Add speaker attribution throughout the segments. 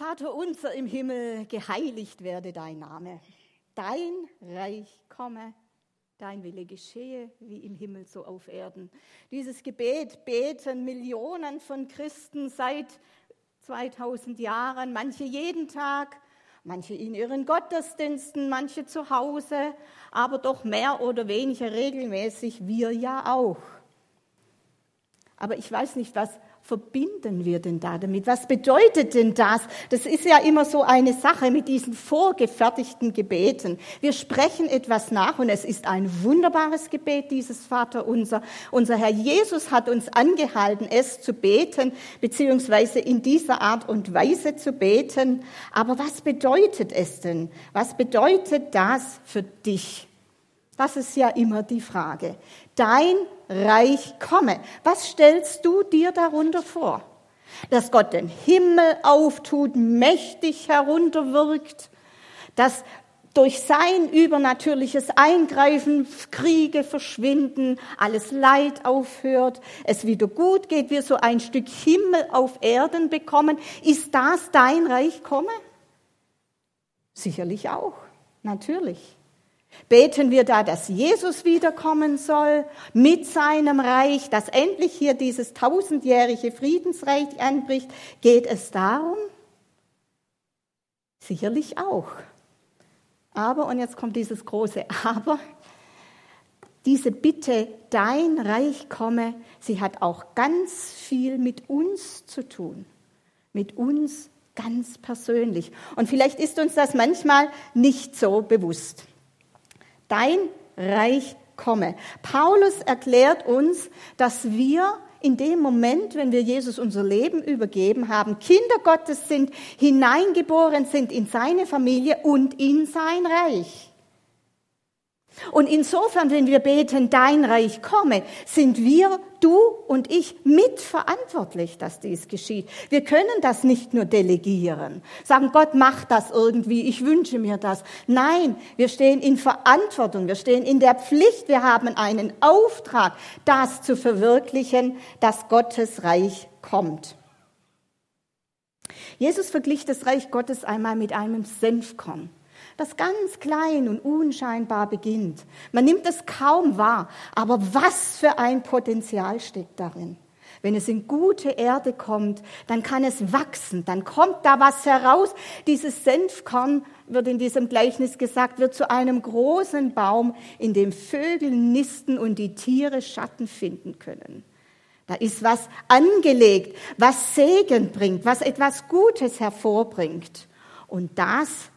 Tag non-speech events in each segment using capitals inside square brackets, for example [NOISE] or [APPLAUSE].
Speaker 1: Vater unser im Himmel, geheiligt werde dein Name. Dein Reich komme, dein Wille geschehe, wie im Himmel so auf Erden. Dieses Gebet beten Millionen von Christen seit 2000 Jahren, manche jeden Tag, manche in ihren Gottesdiensten, manche zu Hause, aber doch mehr oder weniger regelmäßig, wir ja auch. Aber ich weiß nicht, was verbinden wir denn da damit? Was bedeutet denn das? Das ist ja immer so eine Sache mit diesen vorgefertigten Gebeten. Wir sprechen etwas nach und es ist ein wunderbares Gebet, dieses Vater unser. Unser Herr Jesus hat uns angehalten, es zu beten, beziehungsweise in dieser Art und Weise zu beten. Aber was bedeutet es denn? Was bedeutet das für dich? Das ist ja immer die Frage. Dein Reich komme. Was stellst du dir darunter vor? Dass Gott den Himmel auftut, mächtig herunterwirkt, dass durch sein übernatürliches Eingreifen Kriege verschwinden, alles Leid aufhört, es wieder gut geht, wir so ein Stück Himmel auf Erden bekommen. Ist das dein Reich komme? Sicherlich auch, natürlich. Beten wir da, dass Jesus wiederkommen soll mit seinem Reich, dass endlich hier dieses tausendjährige Friedensreich anbricht? Geht es darum? Sicherlich auch. Aber, und jetzt kommt dieses große [LAUGHS] Aber, diese Bitte, dein Reich komme, sie hat auch ganz viel mit uns zu tun, mit uns ganz persönlich. Und vielleicht ist uns das manchmal nicht so bewusst dein Reich komme. Paulus erklärt uns, dass wir in dem Moment, wenn wir Jesus unser Leben übergeben haben, Kinder Gottes sind, hineingeboren sind in seine Familie und in sein Reich. Und insofern, wenn wir beten, dein Reich komme, sind wir, du und ich mitverantwortlich, dass dies geschieht. Wir können das nicht nur delegieren, sagen, Gott macht das irgendwie, ich wünsche mir das. Nein, wir stehen in Verantwortung, wir stehen in der Pflicht, wir haben einen Auftrag, das zu verwirklichen, dass Gottes Reich kommt. Jesus verglich das Reich Gottes einmal mit einem Senfkorn das ganz klein und unscheinbar beginnt. Man nimmt es kaum wahr, aber was für ein Potenzial steckt darin. Wenn es in gute Erde kommt, dann kann es wachsen, dann kommt da was heraus. Dieses Senfkorn, wird in diesem Gleichnis gesagt, wird zu einem großen Baum, in dem Vögel nisten und die Tiere Schatten finden können. Da ist was angelegt, was Segen bringt, was etwas Gutes hervorbringt. Und das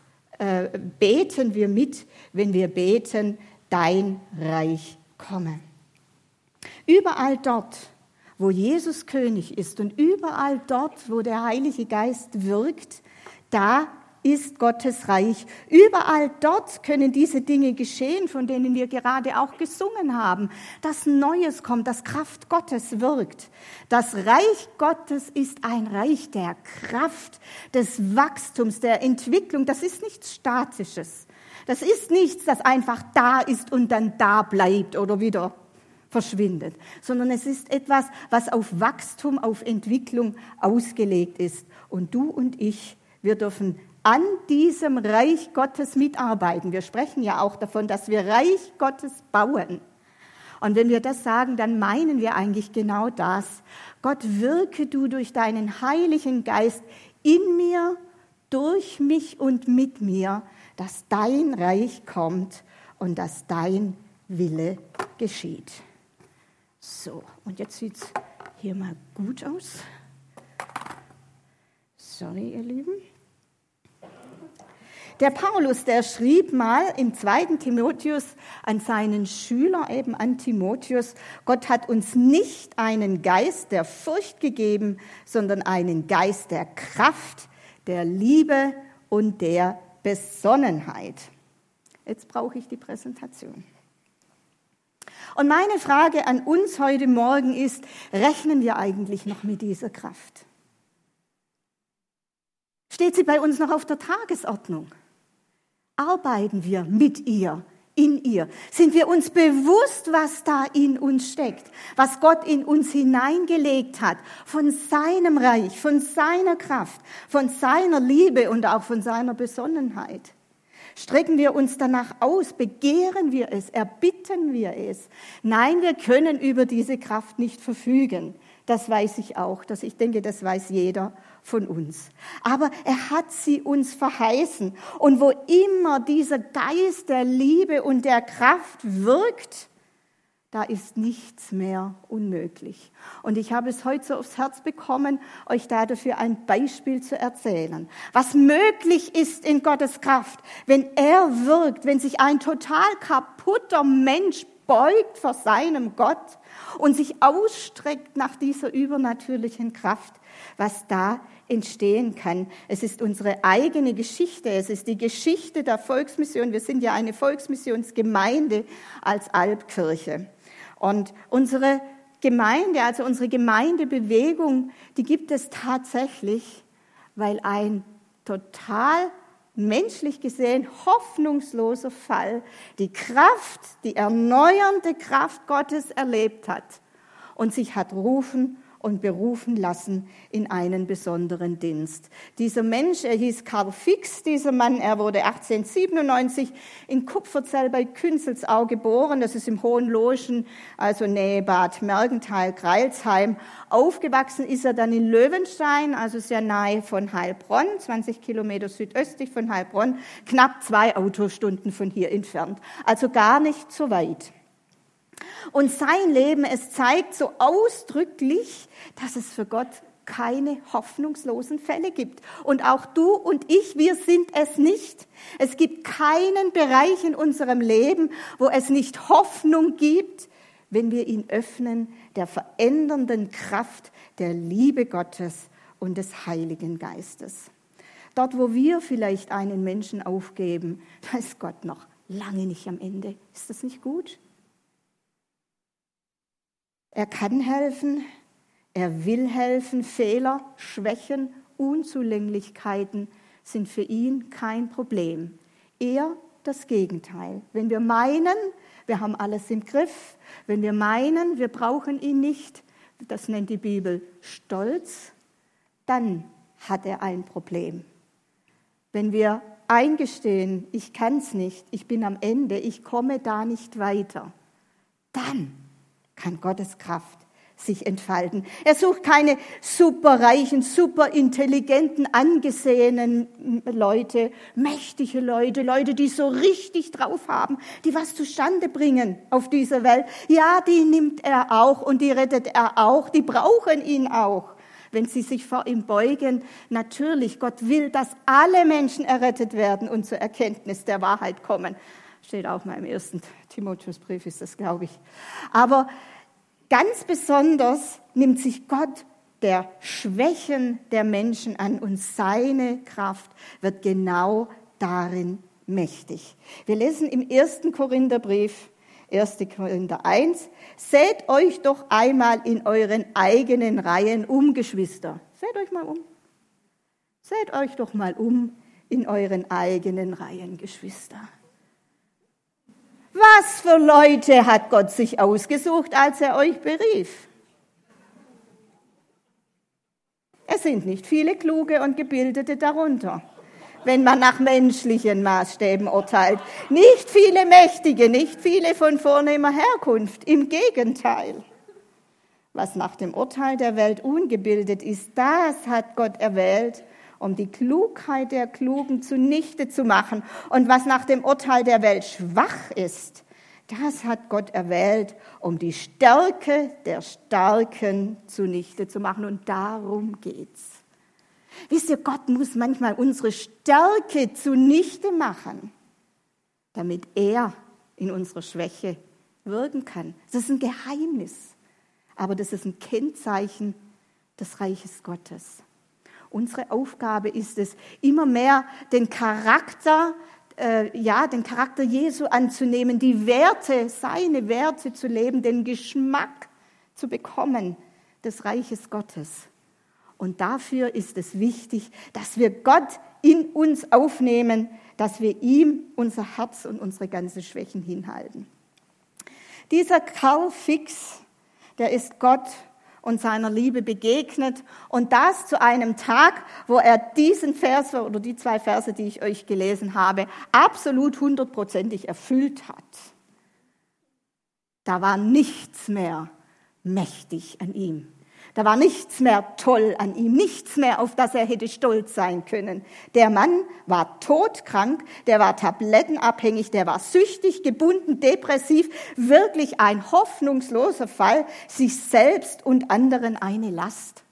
Speaker 1: äh, beten wir mit, wenn wir beten, dein Reich komme. Überall dort, wo Jesus König ist und überall dort, wo der Heilige Geist wirkt, da ist Gottes Reich. Überall dort können diese Dinge geschehen, von denen wir gerade auch gesungen haben. Das Neues kommt, das Kraft Gottes wirkt. Das Reich Gottes ist ein Reich der Kraft, des Wachstums, der Entwicklung. Das ist nichts Statisches. Das ist nichts, das einfach da ist und dann da bleibt oder wieder verschwindet, sondern es ist etwas, was auf Wachstum, auf Entwicklung ausgelegt ist. Und du und ich, wir dürfen an diesem Reich Gottes mitarbeiten. Wir sprechen ja auch davon, dass wir Reich Gottes bauen. Und wenn wir das sagen, dann meinen wir eigentlich genau das. Gott, wirke du durch deinen Heiligen Geist in mir, durch mich und mit mir, dass dein Reich kommt und dass dein Wille geschieht. So, und jetzt sieht es hier mal gut aus. Sorry, ihr Lieben. Der Paulus, der schrieb mal im zweiten Timotheus an seinen Schüler, eben an Timotheus, Gott hat uns nicht einen Geist der Furcht gegeben, sondern einen Geist der Kraft, der Liebe und der Besonnenheit. Jetzt brauche ich die Präsentation. Und meine Frage an uns heute Morgen ist, rechnen wir eigentlich noch mit dieser Kraft? Steht sie bei uns noch auf der Tagesordnung? Arbeiten wir mit ihr in ihr? Sind wir uns bewusst, was da in uns steckt, was Gott in uns hineingelegt hat, von seinem Reich, von seiner Kraft, von seiner Liebe und auch von seiner Besonnenheit? Strecken wir uns danach aus, begehren wir es, erbitten wir es. Nein, wir können über diese Kraft nicht verfügen. Das weiß ich auch. Das, ich denke, das weiß jeder von uns. Aber er hat sie uns verheißen. Und wo immer dieser Geist der Liebe und der Kraft wirkt, da ist nichts mehr unmöglich. Und ich habe es heute so aufs Herz bekommen, euch da dafür ein Beispiel zu erzählen. Was möglich ist in Gottes Kraft, wenn er wirkt, wenn sich ein total kaputter Mensch beugt vor seinem Gott und sich ausstreckt nach dieser übernatürlichen Kraft, was da entstehen kann. Es ist unsere eigene Geschichte, es ist die Geschichte der Volksmission. Wir sind ja eine Volksmissionsgemeinde als Albkirche. Und unsere Gemeinde, also unsere Gemeindebewegung, die gibt es tatsächlich, weil ein total menschlich gesehen hoffnungsloser Fall die Kraft, die erneuernde Kraft Gottes erlebt hat und sich hat rufen und berufen lassen in einen besonderen Dienst. Dieser Mensch, er hieß Karl Fix, dieser Mann, er wurde 1897 in Kupferzell bei Künzelsau geboren, das ist im Hohen Loschen, also Nähe Bad Mergentheil, Greilsheim. Aufgewachsen ist er dann in Löwenstein, also sehr nahe von Heilbronn, 20 Kilometer südöstlich von Heilbronn, knapp zwei Autostunden von hier entfernt, also gar nicht so weit. Und sein Leben, es zeigt so ausdrücklich, dass es für Gott keine hoffnungslosen Fälle gibt. Und auch du und ich, wir sind es nicht. Es gibt keinen Bereich in unserem Leben, wo es nicht Hoffnung gibt, wenn wir ihn öffnen der verändernden Kraft der Liebe Gottes und des Heiligen Geistes. Dort, wo wir vielleicht einen Menschen aufgeben, da ist Gott noch lange nicht am Ende. Ist das nicht gut? Er kann helfen, er will helfen. Fehler, Schwächen, Unzulänglichkeiten sind für ihn kein Problem. Eher das Gegenteil. Wenn wir meinen, wir haben alles im Griff, wenn wir meinen, wir brauchen ihn nicht, das nennt die Bibel Stolz, dann hat er ein Problem. Wenn wir eingestehen, ich kann es nicht, ich bin am Ende, ich komme da nicht weiter, dann kann Gottes Kraft sich entfalten. Er sucht keine superreichen, superintelligenten, angesehenen Leute, mächtige Leute, Leute, die so richtig drauf haben, die was zustande bringen auf dieser Welt. Ja, die nimmt er auch und die rettet er auch, die brauchen ihn auch. Wenn sie sich vor ihm beugen, natürlich, Gott will, dass alle Menschen errettet werden und zur Erkenntnis der Wahrheit kommen. Steht auch mal im ersten Timotheusbrief, ist das, glaube ich. Aber Ganz besonders nimmt sich Gott der Schwächen der Menschen an und seine Kraft wird genau darin mächtig. Wir lesen im ersten Korintherbrief, 1. Korinther 1, seht euch doch einmal in euren eigenen Reihen um, Geschwister. Seht euch mal um. Seht euch doch mal um in euren eigenen Reihen, Geschwister. Was für Leute hat Gott sich ausgesucht, als er euch berief? Es sind nicht viele kluge und gebildete darunter, wenn man nach menschlichen Maßstäben urteilt. Nicht viele Mächtige, nicht viele von vornehmer Herkunft. Im Gegenteil. Was nach dem Urteil der Welt ungebildet ist, das hat Gott erwählt, um die Klugheit der Klugen zunichte zu machen. Und was nach dem Urteil der Welt schwach ist, das hat Gott erwählt, um die Stärke der Starken zunichte zu machen. Und darum geht's. Wisst ihr, Gott muss manchmal unsere Stärke zunichte machen, damit er in unserer Schwäche wirken kann. Das ist ein Geheimnis, aber das ist ein Kennzeichen des Reiches Gottes. Unsere Aufgabe ist es, immer mehr den Charakter, äh, ja, den Charakter Jesu anzunehmen, die Werte, seine Werte zu leben, den Geschmack zu bekommen des Reiches Gottes. Und dafür ist es wichtig, dass wir Gott in uns aufnehmen, dass wir ihm unser Herz und unsere ganze Schwächen hinhalten. Dieser Karl Fix, der ist Gott und seiner Liebe begegnet und das zu einem Tag, wo er diesen Vers oder die zwei Verse, die ich euch gelesen habe, absolut hundertprozentig erfüllt hat. Da war nichts mehr mächtig an ihm. Da war nichts mehr toll an ihm, nichts mehr, auf das er hätte stolz sein können. Der Mann war todkrank, der war tablettenabhängig, der war süchtig, gebunden, depressiv, wirklich ein hoffnungsloser Fall, sich selbst und anderen eine Last.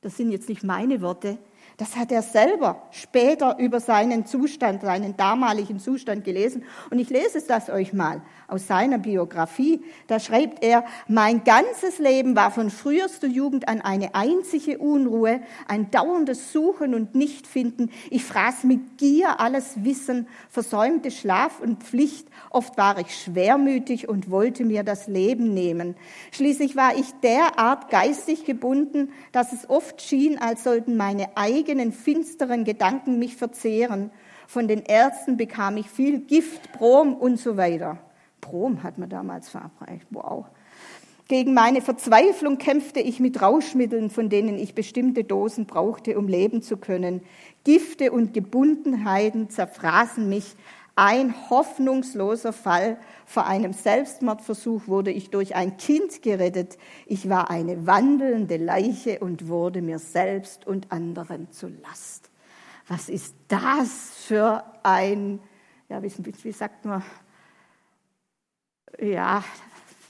Speaker 1: Das sind jetzt nicht meine Worte, das hat er selber später über seinen Zustand, seinen damaligen Zustand gelesen. Und ich lese es das euch mal aus seiner Biografie. Da schreibt er, mein ganzes Leben war von frühester Jugend an eine einzige Unruhe, ein dauerndes Suchen und Nichtfinden. Ich fraß mit Gier alles Wissen, versäumte Schlaf und Pflicht. Oft war ich schwermütig und wollte mir das Leben nehmen. Schließlich war ich derart geistig gebunden, dass es oft schien, als sollten meine eigenen finsteren Gedanken mich verzehren. Von den Ärzten bekam ich viel Gift, Brom und so weiter. Brom hat man damals verabreicht. Wow. Gegen meine Verzweiflung kämpfte ich mit Rauschmitteln, von denen ich bestimmte Dosen brauchte, um leben zu können. Gifte und Gebundenheiten zerfraßen mich. Ein hoffnungsloser Fall. Vor einem Selbstmordversuch wurde ich durch ein Kind gerettet. Ich war eine wandelnde Leiche und wurde mir selbst und anderen zu Last. Was ist das für ein, ja, wie, wie sagt man, ja,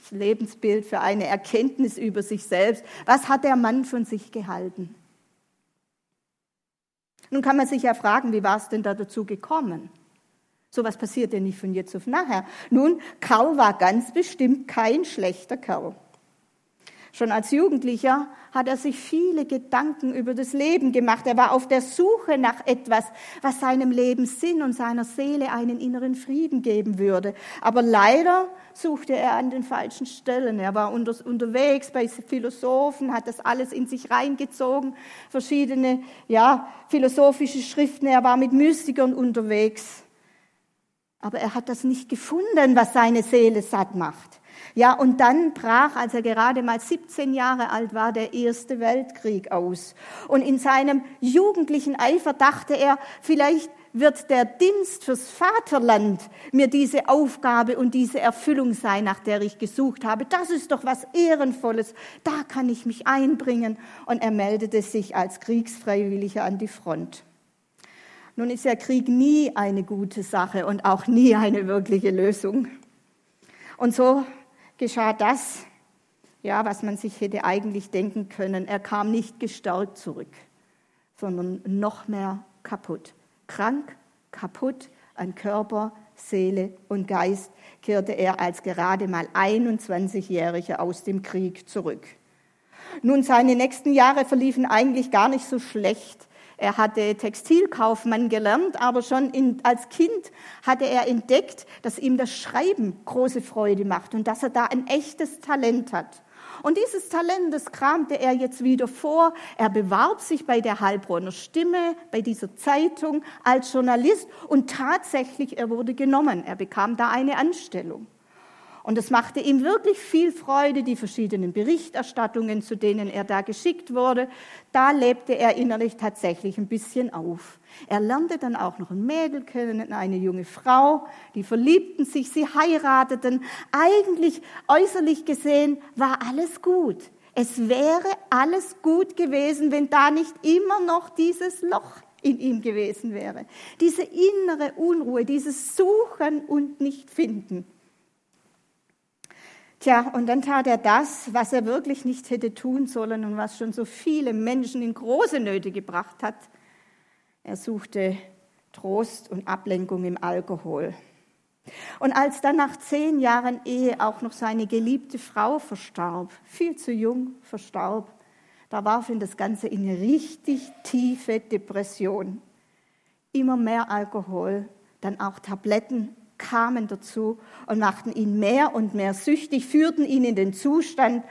Speaker 1: Lebensbild, für eine Erkenntnis über sich selbst. Was hat der Mann von sich gehalten? Nun kann man sich ja fragen, wie war es denn da dazu gekommen? So was passiert ja nicht von jetzt auf nachher. Nun, Karl war ganz bestimmt kein schlechter Kerl. Schon als Jugendlicher hat er sich viele Gedanken über das Leben gemacht. Er war auf der Suche nach etwas, was seinem Leben Sinn und seiner Seele einen inneren Frieden geben würde. Aber leider suchte er an den falschen Stellen. Er war unter, unterwegs bei Philosophen, hat das alles in sich reingezogen, verschiedene ja, philosophische Schriften. Er war mit Mystikern unterwegs. Aber er hat das nicht gefunden, was seine Seele satt macht. Ja, und dann brach, als er gerade mal 17 Jahre alt war, der Erste Weltkrieg aus. Und in seinem jugendlichen Eifer dachte er, vielleicht wird der Dienst fürs Vaterland mir diese Aufgabe und diese Erfüllung sein, nach der ich gesucht habe. Das ist doch was Ehrenvolles. Da kann ich mich einbringen. Und er meldete sich als Kriegsfreiwilliger an die Front. Nun ist ja Krieg nie eine gute Sache und auch nie eine wirkliche Lösung. Und so geschah das, ja, was man sich hätte eigentlich denken können. Er kam nicht gestärkt zurück, sondern noch mehr kaputt. Krank, kaputt an Körper, Seele und Geist kehrte er als gerade mal 21-Jähriger aus dem Krieg zurück. Nun, seine nächsten Jahre verliefen eigentlich gar nicht so schlecht. Er hatte Textilkaufmann gelernt, aber schon in, als Kind hatte er entdeckt, dass ihm das Schreiben große Freude macht und dass er da ein echtes Talent hat. Und dieses Talent, das kramte er jetzt wieder vor. Er bewarb sich bei der Heilbronner Stimme, bei dieser Zeitung als Journalist und tatsächlich, er wurde genommen. Er bekam da eine Anstellung. Und es machte ihm wirklich viel Freude, die verschiedenen Berichterstattungen, zu denen er da geschickt wurde. Da lebte er innerlich tatsächlich ein bisschen auf. Er lernte dann auch noch ein Mädel kennen, eine junge Frau. Die verliebten sich, sie heirateten. Eigentlich äußerlich gesehen war alles gut. Es wäre alles gut gewesen, wenn da nicht immer noch dieses Loch in ihm gewesen wäre. Diese innere Unruhe, dieses Suchen und Nicht-Finden. Tja, und dann tat er das, was er wirklich nicht hätte tun sollen und was schon so viele Menschen in große Nöte gebracht hat. Er suchte Trost und Ablenkung im Alkohol. Und als dann nach zehn Jahren Ehe auch noch seine geliebte Frau verstarb, viel zu jung verstarb, da warf ihn das Ganze in eine richtig tiefe Depression. Immer mehr Alkohol, dann auch Tabletten kamen dazu und machten ihn mehr und mehr süchtig, führten ihn in den Zustand,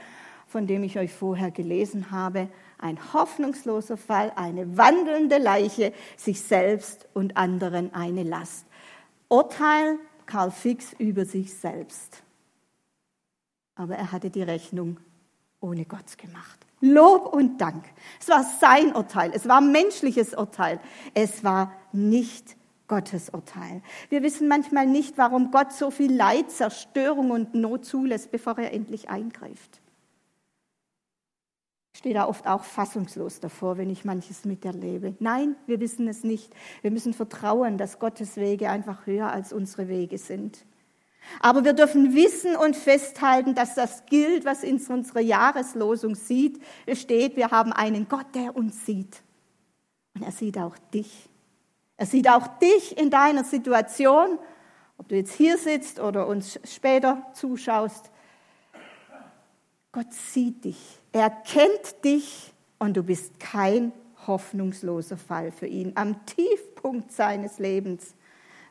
Speaker 1: von dem ich euch vorher gelesen habe, Ein hoffnungsloser Fall, eine wandelnde Leiche, sich selbst und anderen eine Last. Urteil Karl Fix über sich selbst. Aber er hatte die Rechnung ohne Gott gemacht. Lob und Dank. Es war sein Urteil, es war menschliches Urteil, es war nicht Gottes Urteil. Wir wissen manchmal nicht, warum Gott so viel Leid, Zerstörung und Not zulässt, bevor er endlich eingreift. Ich stehe da oft auch fassungslos davor, wenn ich manches miterlebe. Nein, wir wissen es nicht. Wir müssen vertrauen, dass Gottes Wege einfach höher als unsere Wege sind. Aber wir dürfen wissen und festhalten, dass das gilt, was in unserer Jahreslosung sieht. Steht, wir haben einen Gott, der uns sieht. Und er sieht auch dich. Er sieht auch dich in deiner Situation, ob du jetzt hier sitzt oder uns später zuschaust. Gott sieht dich. Er kennt dich und du bist kein hoffnungsloser Fall für ihn. Am Tiefpunkt seines Lebens,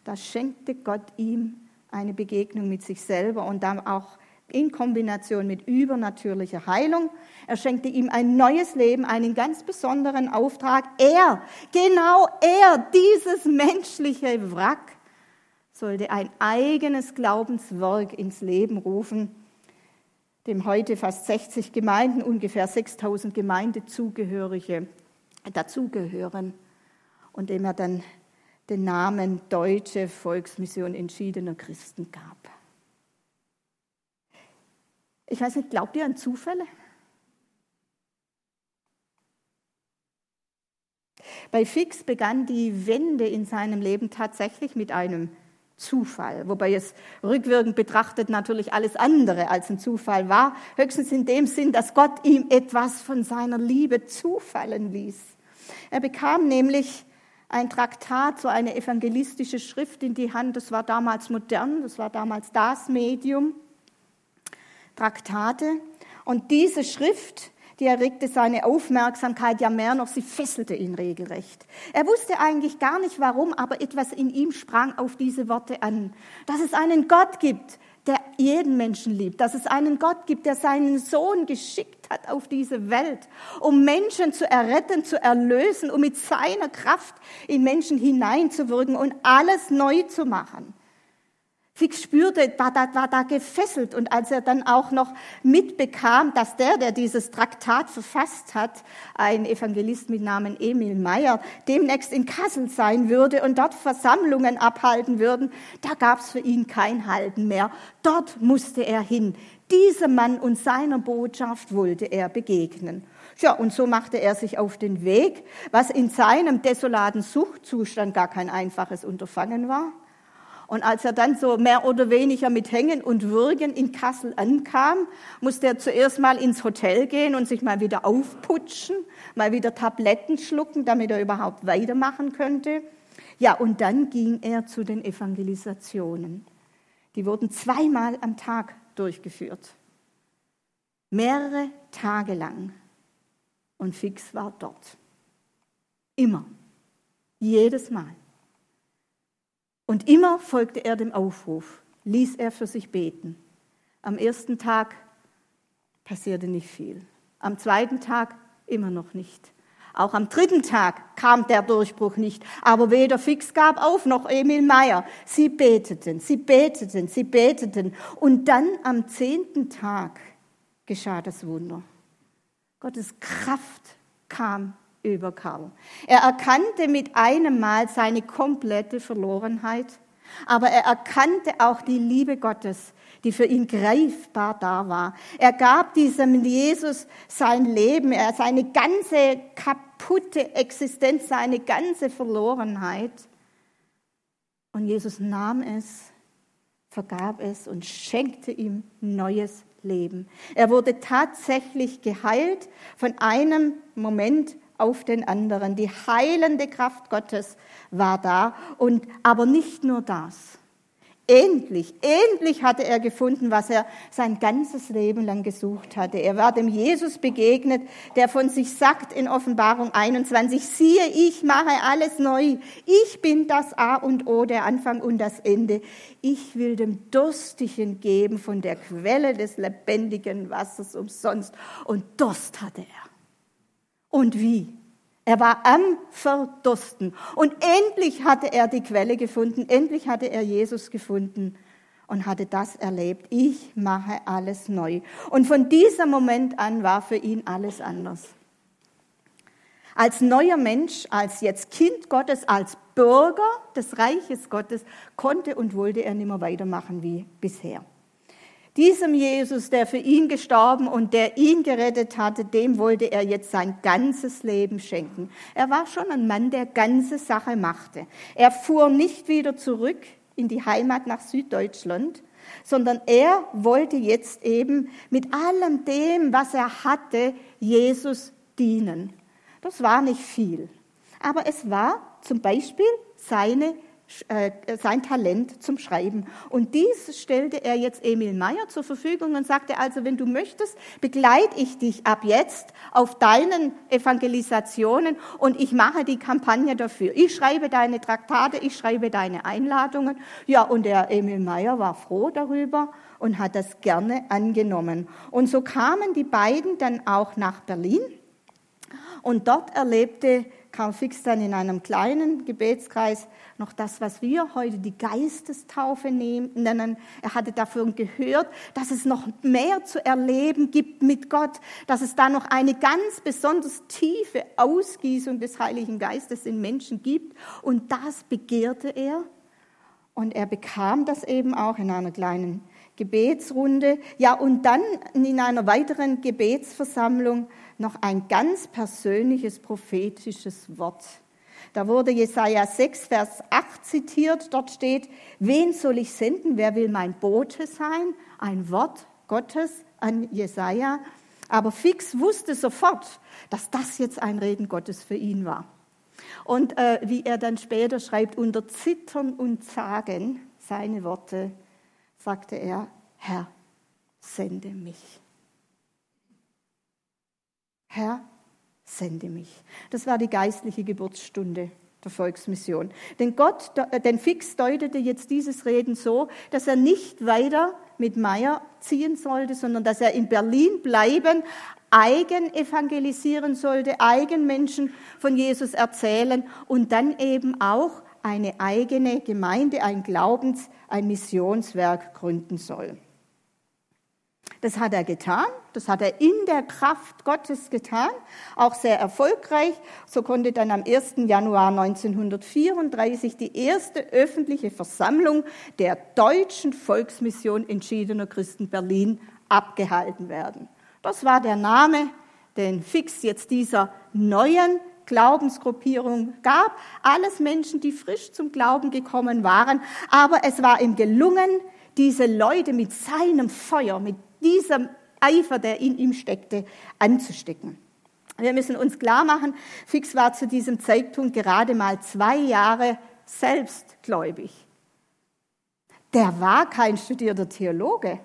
Speaker 1: da schenkte Gott ihm eine Begegnung mit sich selber und dann auch in Kombination mit übernatürlicher Heilung. Er schenkte ihm ein neues Leben, einen ganz besonderen Auftrag. Er, genau er, dieses menschliche Wrack, sollte ein eigenes Glaubenswerk ins Leben rufen, dem heute fast 60 Gemeinden, ungefähr 6000 Gemeindezugehörige dazugehören und dem er dann den Namen Deutsche Volksmission entschiedener Christen gab. Ich weiß nicht, glaubt ihr an Zufälle? Bei Fix begann die Wende in seinem Leben tatsächlich mit einem Zufall, wobei es rückwirkend betrachtet natürlich alles andere als ein Zufall war, höchstens in dem Sinn, dass Gott ihm etwas von seiner Liebe zufallen ließ. Er bekam nämlich ein Traktat, so eine evangelistische Schrift in die Hand. Das war damals modern, das war damals das Medium. Traktate. Und diese Schrift, die erregte seine Aufmerksamkeit ja mehr noch, sie fesselte ihn regelrecht. Er wusste eigentlich gar nicht warum, aber etwas in ihm sprang auf diese Worte an. Dass es einen Gott gibt, der jeden Menschen liebt, dass es einen Gott gibt, der seinen Sohn geschickt hat auf diese Welt, um Menschen zu erretten, zu erlösen, um mit seiner Kraft in Menschen hineinzuwirken und alles neu zu machen. Fix spürte, war da, war da gefesselt. Und als er dann auch noch mitbekam, dass der, der dieses Traktat verfasst hat, ein Evangelist mit Namen Emil Meyer, demnächst in Kassel sein würde und dort Versammlungen abhalten würden, da gab es für ihn kein Halten mehr. Dort musste er hin. Diesem Mann und seiner Botschaft wollte er begegnen. Ja, und so machte er sich auf den Weg, was in seinem desolaten Suchtzustand gar kein einfaches Unterfangen war. Und als er dann so mehr oder weniger mit Hängen und Würgen in Kassel ankam, musste er zuerst mal ins Hotel gehen und sich mal wieder aufputschen, mal wieder Tabletten schlucken, damit er überhaupt weitermachen könnte. Ja, und dann ging er zu den Evangelisationen. Die wurden zweimal am Tag durchgeführt. Mehrere Tage lang. Und Fix war dort. Immer. Jedes Mal. Und immer folgte er dem Aufruf, ließ er für sich beten. Am ersten Tag passierte nicht viel. Am zweiten Tag immer noch nicht. Auch am dritten Tag kam der Durchbruch nicht. Aber weder Fix gab auf noch Emil Meyer. Sie beteten, sie beteten, sie beteten. Und dann am zehnten Tag geschah das Wunder. Gottes Kraft kam über Karl. Er erkannte mit einem Mal seine komplette Verlorenheit, aber er erkannte auch die Liebe Gottes, die für ihn greifbar da war. Er gab diesem Jesus sein Leben, er seine ganze kaputte Existenz, seine ganze Verlorenheit. Und Jesus nahm es, vergab es und schenkte ihm neues Leben. Er wurde tatsächlich geheilt von einem Moment auf den anderen. Die heilende Kraft Gottes war da und aber nicht nur das. Endlich, endlich hatte er gefunden, was er sein ganzes Leben lang gesucht hatte. Er war dem Jesus begegnet, der von sich sagt in Offenbarung 21, siehe, ich mache alles neu. Ich bin das A und O, der Anfang und das Ende. Ich will dem Durstigen geben von der Quelle des lebendigen Wassers umsonst. Und Durst hatte er. Und wie? Er war am Verdursten. Und endlich hatte er die Quelle gefunden, endlich hatte er Jesus gefunden und hatte das erlebt. Ich mache alles neu. Und von diesem Moment an war für ihn alles anders. Als neuer Mensch, als jetzt Kind Gottes, als Bürger des Reiches Gottes, konnte und wollte er nicht mehr weitermachen wie bisher. Diesem Jesus, der für ihn gestorben und der ihn gerettet hatte, dem wollte er jetzt sein ganzes Leben schenken. Er war schon ein Mann, der ganze Sache machte. Er fuhr nicht wieder zurück in die Heimat nach Süddeutschland, sondern er wollte jetzt eben mit allem dem, was er hatte, Jesus dienen. Das war nicht viel, aber es war zum Beispiel seine äh, sein Talent zum Schreiben. Und dies stellte er jetzt Emil Meyer zur Verfügung und sagte, also wenn du möchtest, begleite ich dich ab jetzt auf deinen Evangelisationen und ich mache die Kampagne dafür. Ich schreibe deine Traktate, ich schreibe deine Einladungen. Ja, und der Emil Meyer war froh darüber und hat das gerne angenommen. Und so kamen die beiden dann auch nach Berlin und dort erlebte Karl Fix dann in einem kleinen Gebetskreis noch das, was wir heute die Geistestaufe nennen. Er hatte davon gehört, dass es noch mehr zu erleben gibt mit Gott, dass es da noch eine ganz besonders tiefe Ausgießung des Heiligen Geistes in Menschen gibt. Und das begehrte er. Und er bekam das eben auch in einer kleinen Gebetsrunde. Ja, und dann in einer weiteren Gebetsversammlung noch ein ganz persönliches prophetisches Wort. Da wurde Jesaja 6, Vers 8 zitiert. Dort steht, wen soll ich senden? Wer will mein Bote sein? Ein Wort Gottes an Jesaja. Aber Fix wusste sofort, dass das jetzt ein Reden Gottes für ihn war. Und äh, wie er dann später schreibt, unter Zittern und Zagen, seine Worte, sagte er, Herr, sende mich. Herr, sende mich. Das war die geistliche Geburtsstunde der Volksmission. Denn Gott, äh, denn Fix deutete jetzt dieses Reden so, dass er nicht weiter mit Meier ziehen sollte, sondern dass er in Berlin bleiben, eigen evangelisieren sollte, eigen Menschen von Jesus erzählen und dann eben auch eine eigene Gemeinde, ein Glaubens-, ein Missionswerk gründen soll. Das hat er getan, das hat er in der Kraft Gottes getan, auch sehr erfolgreich. So konnte dann am 1. Januar 1934 die erste öffentliche Versammlung der deutschen Volksmission entschiedener Christen Berlin abgehalten werden. Das war der Name, den Fix jetzt dieser neuen Glaubensgruppierung gab. Alles Menschen, die frisch zum Glauben gekommen waren. Aber es war ihm gelungen, diese Leute mit seinem Feuer, mit diesem Eifer, der in ihm steckte, anzustecken. Wir müssen uns klar machen, Fix war zu diesem Zeitpunkt gerade mal zwei Jahre selbstgläubig. Der war kein studierter Theologe.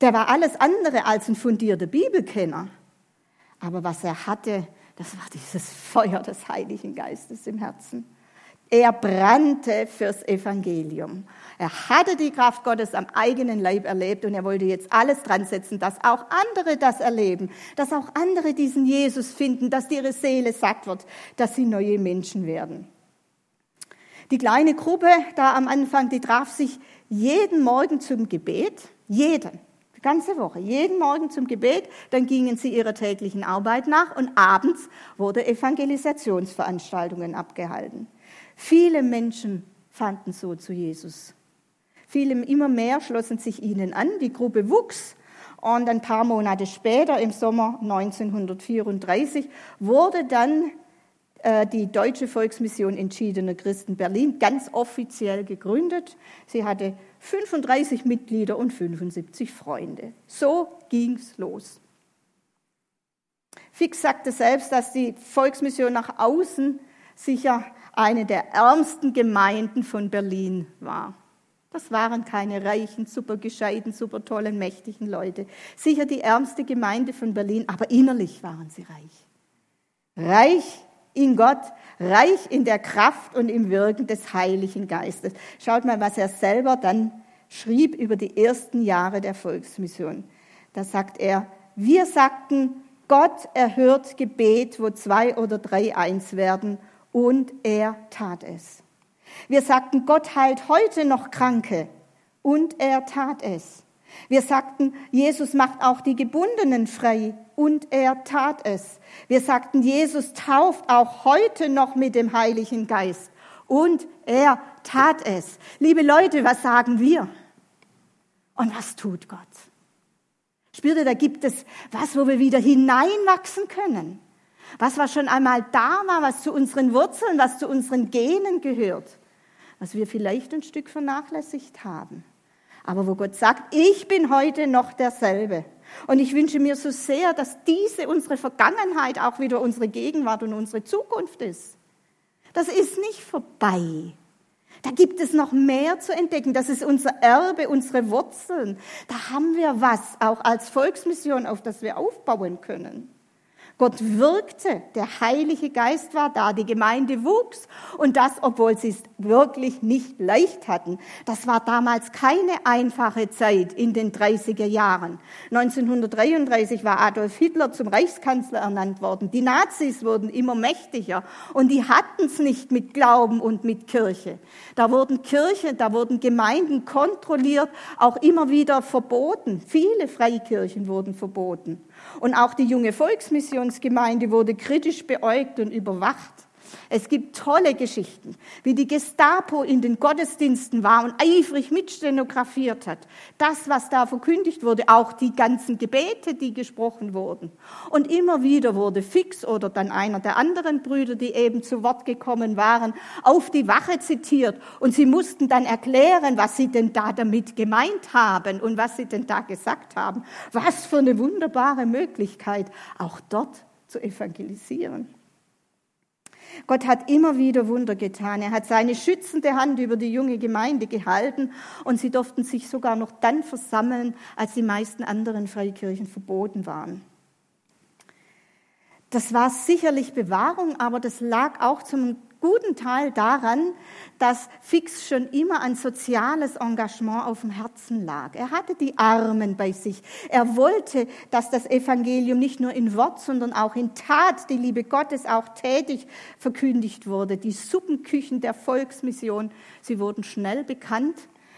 Speaker 1: Der war alles andere als ein fundierter Bibelkenner. Aber was er hatte, das war dieses [LAUGHS] Feuer des Heiligen Geistes im Herzen. Er brannte fürs Evangelium. Er hatte die Kraft Gottes am eigenen Leib erlebt und er wollte jetzt alles dran setzen, dass auch andere das erleben, dass auch andere diesen Jesus finden, dass ihre Seele satt wird, dass sie neue Menschen werden. Die kleine Gruppe da am Anfang, die traf sich jeden Morgen zum Gebet, jeden, die ganze Woche, jeden Morgen zum Gebet, dann gingen sie ihrer täglichen Arbeit nach und abends wurde Evangelisationsveranstaltungen abgehalten. Viele Menschen fanden so zu Jesus. Viele immer mehr schlossen sich ihnen an. Die Gruppe wuchs und ein paar Monate später, im Sommer 1934, wurde dann äh, die Deutsche Volksmission entschiedener Christen Berlin ganz offiziell gegründet. Sie hatte 35 Mitglieder und 75 Freunde. So ging's los. Fix sagte selbst, dass die Volksmission nach außen sicher eine der ärmsten Gemeinden von Berlin war. Das waren keine reichen, super gescheiten, super tollen, mächtigen Leute. Sicher die ärmste Gemeinde von Berlin, aber innerlich waren sie reich. Reich in Gott, reich in der Kraft und im Wirken des Heiligen Geistes. Schaut mal, was er selber dann schrieb über die ersten Jahre der Volksmission. Da sagt er, wir sagten, Gott erhört Gebet, wo zwei oder drei eins werden, und er tat es. Wir sagten, Gott heilt heute noch Kranke, und er tat es. Wir sagten, Jesus macht auch die Gebundenen frei, und er tat es. Wir sagten, Jesus tauft auch heute noch mit dem Heiligen Geist, und er tat es. Liebe Leute, was sagen wir? Und was tut Gott? Spürt ihr, da gibt es was, wo wir wieder hineinwachsen können. Was, was schon einmal da war, was zu unseren Wurzeln, was zu unseren Genen gehört. Was wir vielleicht ein Stück vernachlässigt haben. Aber wo Gott sagt, ich bin heute noch derselbe. Und ich wünsche mir so sehr, dass diese unsere Vergangenheit auch wieder unsere Gegenwart und unsere Zukunft ist. Das ist nicht vorbei. Da gibt es noch mehr zu entdecken. Das ist unser Erbe, unsere Wurzeln. Da haben wir was auch als Volksmission, auf das wir aufbauen können. Gott wirkte, der Heilige Geist war da, die Gemeinde wuchs und das, obwohl sie es wirklich nicht leicht hatten. Das war damals keine einfache Zeit in den 30er Jahren. 1933 war Adolf Hitler zum Reichskanzler ernannt worden. Die Nazis wurden immer mächtiger und die hatten es nicht mit Glauben und mit Kirche. Da wurden Kirche, da wurden Gemeinden kontrolliert, auch immer wieder verboten. Viele Freikirchen wurden verboten. Und auch die junge Volksmissionsgemeinde wurde kritisch beäugt und überwacht. Es gibt tolle Geschichten, wie die Gestapo in den Gottesdiensten war und eifrig mitstenografiert hat. Das, was da verkündigt wurde, auch die ganzen Gebete, die gesprochen wurden. Und immer wieder wurde Fix oder dann einer der anderen Brüder, die eben zu Wort gekommen waren, auf die Wache zitiert. Und sie mussten dann erklären, was sie denn da damit gemeint haben und was sie denn da gesagt haben. Was für eine wunderbare Möglichkeit, auch dort zu evangelisieren. Gott hat immer wieder Wunder getan. Er hat seine schützende Hand über die junge Gemeinde gehalten und sie durften sich sogar noch dann versammeln, als die meisten anderen Freikirchen verboten waren. Das war sicherlich Bewahrung, aber das lag auch zum guten Teil daran, dass Fix schon immer ein soziales Engagement auf dem Herzen lag. Er hatte die Armen bei sich. Er wollte, dass das Evangelium nicht nur in Wort, sondern auch in Tat, die Liebe Gottes auch tätig verkündigt wurde. Die Suppenküchen der Volksmission, sie wurden schnell bekannt,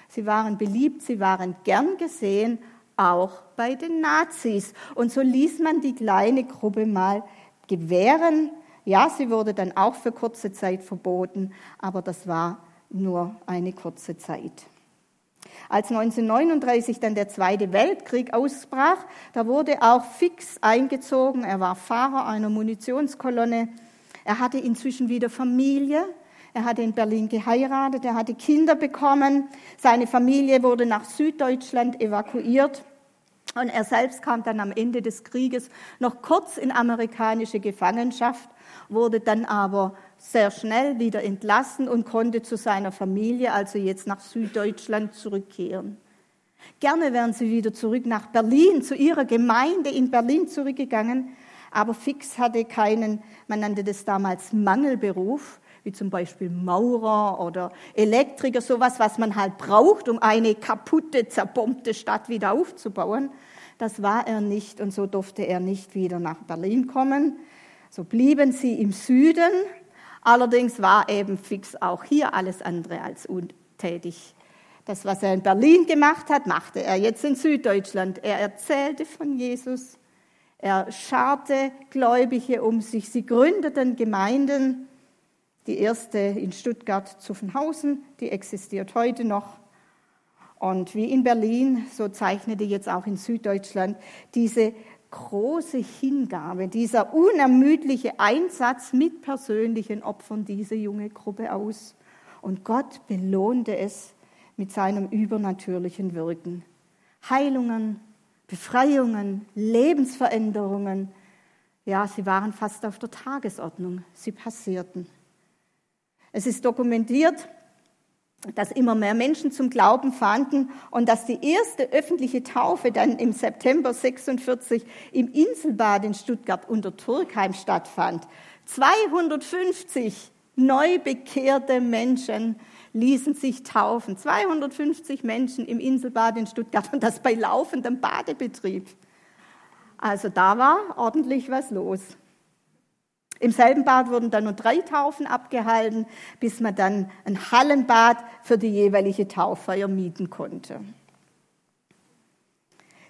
Speaker 1: sie waren beliebt, sie waren gern gesehen, auch bei den Nazis. Und so ließ man die kleine Gruppe mal gewähren, ja, sie wurde dann auch für kurze Zeit verboten, aber das war nur eine kurze Zeit. Als 1939 dann der Zweite Weltkrieg ausbrach, da wurde auch Fix eingezogen. Er war Fahrer einer Munitionskolonne. Er hatte inzwischen wieder Familie. Er hatte in Berlin geheiratet. Er hatte Kinder bekommen. Seine Familie wurde nach Süddeutschland evakuiert. Und er selbst kam dann am Ende des Krieges noch kurz in amerikanische Gefangenschaft wurde dann aber sehr schnell wieder entlassen und konnte zu seiner Familie, also jetzt nach Süddeutschland, zurückkehren. Gerne wären sie wieder zurück nach Berlin, zu ihrer Gemeinde in Berlin zurückgegangen, aber Fix hatte keinen, man nannte das damals Mangelberuf, wie zum Beispiel Maurer oder Elektriker, sowas, was man halt braucht, um eine kaputte, zerbombte Stadt wieder aufzubauen. Das war er nicht und so durfte er nicht wieder nach Berlin kommen. So blieben sie im Süden, allerdings war eben fix auch hier alles andere als untätig. Das, was er in Berlin gemacht hat, machte er jetzt in Süddeutschland. Er erzählte von Jesus, er scharte Gläubige um sich, sie gründeten Gemeinden. Die erste in Stuttgart-Zuffenhausen, die existiert heute noch. Und wie in Berlin, so zeichnete jetzt auch in Süddeutschland diese große Hingabe, dieser unermüdliche Einsatz mit persönlichen Opfern diese junge Gruppe aus. Und Gott belohnte es mit seinem übernatürlichen Wirken. Heilungen, Befreiungen, Lebensveränderungen, ja, sie waren fast auf der Tagesordnung, sie passierten. Es ist dokumentiert, dass immer mehr Menschen zum Glauben fanden und dass die erste öffentliche Taufe dann im September 46 im Inselbad in Stuttgart unter Turkheim stattfand. 250 neu bekehrte Menschen ließen sich taufen. 250 Menschen im Inselbad in Stuttgart und das bei laufendem Badebetrieb. Also da war ordentlich was los. Im selben Bad wurden dann nur drei Taufen abgehalten, bis man dann ein Hallenbad für die jeweilige Tauffeier mieten konnte.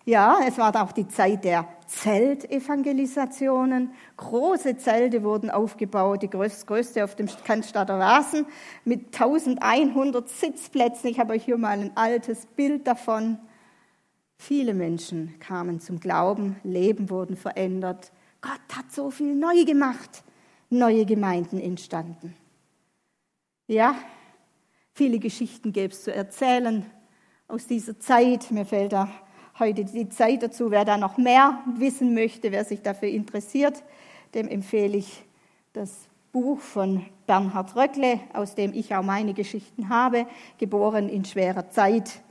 Speaker 1: Ja, es war auch die Zeit der Zeltevangelisationen. Große Zelte wurden aufgebaut, die größte auf dem Cannstatter Rasen mit 1100 Sitzplätzen. Ich habe euch hier mal ein altes Bild davon. Viele Menschen kamen zum Glauben, Leben wurden verändert. Gott hat so viel neu gemacht, neue Gemeinden entstanden. Ja, viele Geschichten gäbe es zu erzählen aus dieser Zeit. Mir fällt da heute die Zeit dazu. Wer da noch mehr wissen möchte, wer sich dafür interessiert, dem empfehle ich das Buch von Bernhard Röckle, aus dem ich auch meine Geschichten habe, geboren in schwerer Zeit,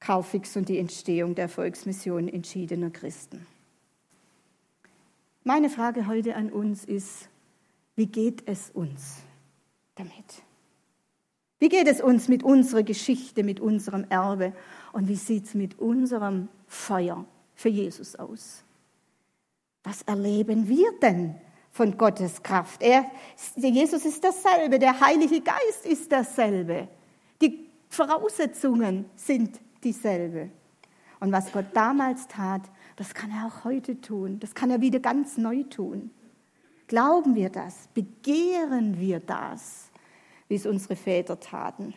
Speaker 1: Kaufix und die Entstehung der Volksmission entschiedener Christen. Meine Frage heute an uns ist, wie geht es uns damit? Wie geht es uns mit unserer Geschichte, mit unserem Erbe und wie sieht es mit unserem Feuer für Jesus aus? Was erleben wir denn von Gottes Kraft? Er, Jesus ist dasselbe, der Heilige Geist ist dasselbe. Die Voraussetzungen sind dieselbe. Und was Gott damals tat, das kann er auch heute tun. Das kann er wieder ganz neu tun. Glauben wir das? Begehren wir das, wie es unsere Väter taten?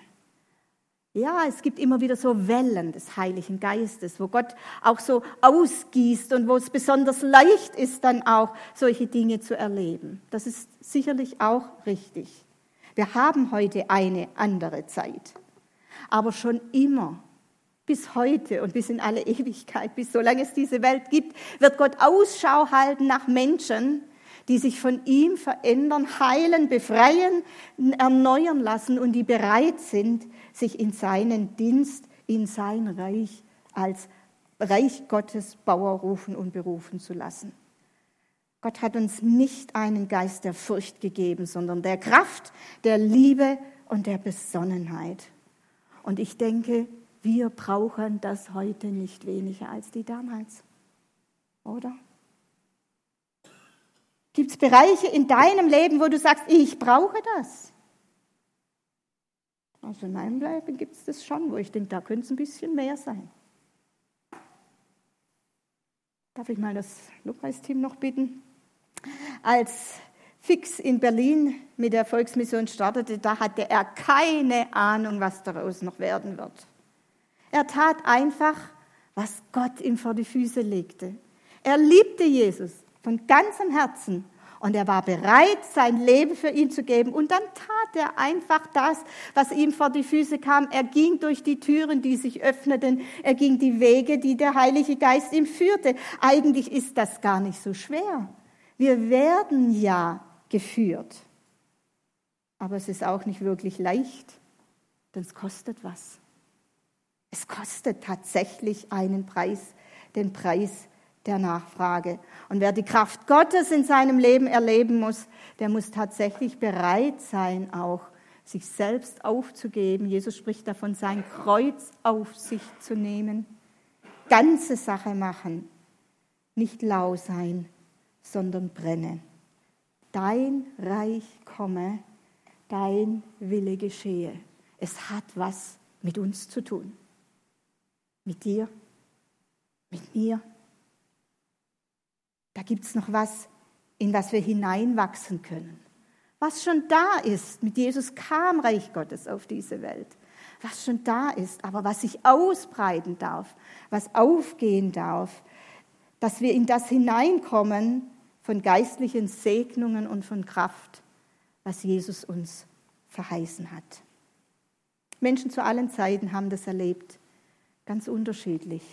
Speaker 1: Ja, es gibt immer wieder so Wellen des Heiligen Geistes, wo Gott auch so ausgießt und wo es besonders leicht ist, dann auch solche Dinge zu erleben. Das ist sicherlich auch richtig. Wir haben heute eine andere Zeit. Aber schon immer, bis heute und bis in alle Ewigkeit, bis solange es diese Welt gibt, wird Gott Ausschau halten nach Menschen, die sich von ihm verändern, heilen, befreien, erneuern lassen und die bereit sind, sich in seinen Dienst, in sein Reich als Reich Gottes Bauer rufen und berufen zu lassen. Gott hat uns nicht einen Geist der Furcht gegeben, sondern der Kraft, der Liebe und der Besonnenheit. Und ich denke, wir brauchen das heute nicht weniger als die damals. Oder? Gibt es Bereiche in deinem Leben, wo du sagst, ich brauche das? Also in meinem Leben gibt es das schon, wo ich denke, da könnte es ein bisschen mehr sein. Darf ich mal das Lobpreisteam noch bitten? Als Fix in Berlin mit der Volksmission startete, da hatte er keine Ahnung, was daraus noch werden wird. Er tat einfach, was Gott ihm vor die Füße legte. Er liebte Jesus von ganzem Herzen. Und er war bereit, sein Leben für ihn zu geben. Und dann tat er einfach das, was ihm vor die Füße kam. Er ging durch die Türen, die sich öffneten. Er ging die Wege, die der Heilige Geist ihm führte. Eigentlich ist das gar nicht so schwer. Wir werden ja geführt. Aber es ist auch nicht wirklich leicht, denn es kostet was. Es kostet tatsächlich einen Preis, den Preis der Nachfrage. Und wer die Kraft Gottes in seinem Leben erleben muss, der muss tatsächlich bereit sein, auch sich selbst aufzugeben. Jesus spricht davon, sein Kreuz auf sich zu nehmen. Ganze Sache machen. Nicht lau sein, sondern brennen. Dein Reich komme, dein Wille geschehe. Es hat was mit uns zu tun. Mit dir, mit mir, da gibt es noch was, in was wir hineinwachsen können. Was schon da ist, mit Jesus kam Reich Gottes auf diese Welt. Was schon da ist, aber was sich ausbreiten darf, was aufgehen darf, dass wir in das hineinkommen von geistlichen Segnungen und von Kraft, was Jesus uns verheißen hat. Menschen zu allen Zeiten haben das erlebt, ganz unterschiedlich,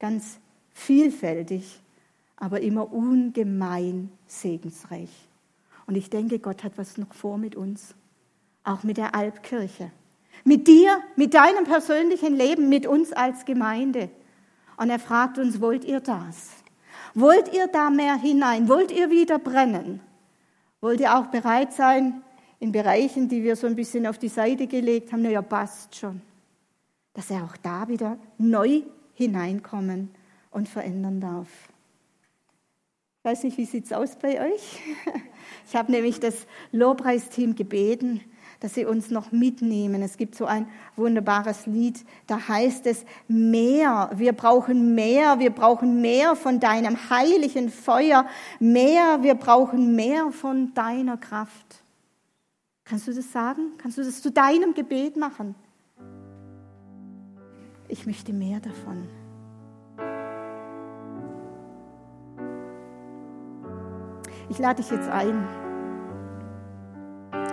Speaker 1: ganz vielfältig aber immer ungemein segensreich. Und ich denke, Gott hat was noch vor mit uns, auch mit der Albkirche, mit dir, mit deinem persönlichen Leben, mit uns als Gemeinde. Und er fragt uns, wollt ihr das? Wollt ihr da mehr hinein? Wollt ihr wieder brennen? Wollt ihr auch bereit sein, in Bereichen, die wir so ein bisschen auf die Seite gelegt haben, naja, passt schon, dass er auch da wieder neu hineinkommen und verändern darf. Ich weiß nicht, wie sieht es aus bei euch? Ich habe nämlich das Lobpreisteam gebeten, dass sie uns noch mitnehmen. Es gibt so ein wunderbares Lied, da heißt es mehr, wir brauchen mehr, wir brauchen mehr von deinem heiligen Feuer, mehr, wir brauchen mehr von deiner Kraft. Kannst du das sagen? Kannst du das zu deinem Gebet machen? Ich möchte mehr davon. Ich lade dich jetzt ein,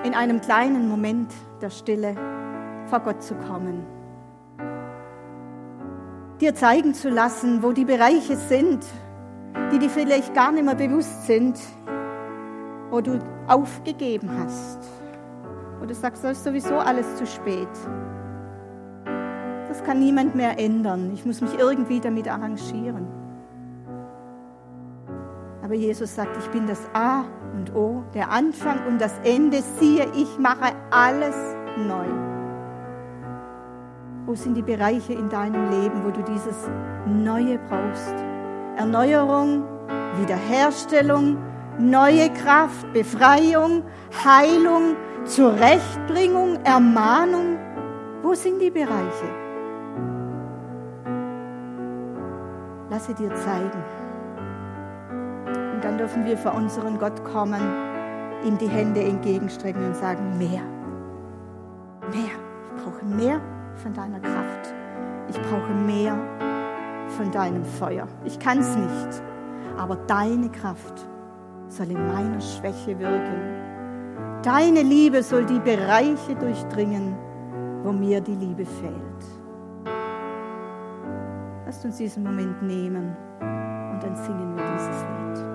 Speaker 1: in einem kleinen Moment der Stille vor Gott zu kommen. Dir zeigen zu lassen, wo die Bereiche sind, die dir vielleicht gar nicht mehr bewusst sind, wo du aufgegeben hast. Wo du sagst, das ist sowieso alles zu spät. Das kann niemand mehr ändern. Ich muss mich irgendwie damit arrangieren. Aber Jesus sagt, ich bin das A und O, der Anfang und das Ende. Siehe, ich mache alles neu. Wo sind die Bereiche in deinem Leben, wo du dieses Neue brauchst? Erneuerung, Wiederherstellung, neue Kraft, Befreiung, Heilung, Zurechtbringung, Ermahnung. Wo sind die Bereiche? Sie dir zeigen dann dürfen wir vor unseren Gott kommen, ihm die Hände entgegenstrecken und sagen, mehr, mehr. Ich brauche mehr von deiner Kraft. Ich brauche mehr von deinem Feuer. Ich kann es nicht, aber deine Kraft soll in meiner Schwäche wirken. Deine Liebe soll die Bereiche durchdringen, wo mir die Liebe fehlt. Lasst uns diesen Moment nehmen und dann singen wir dieses Lied.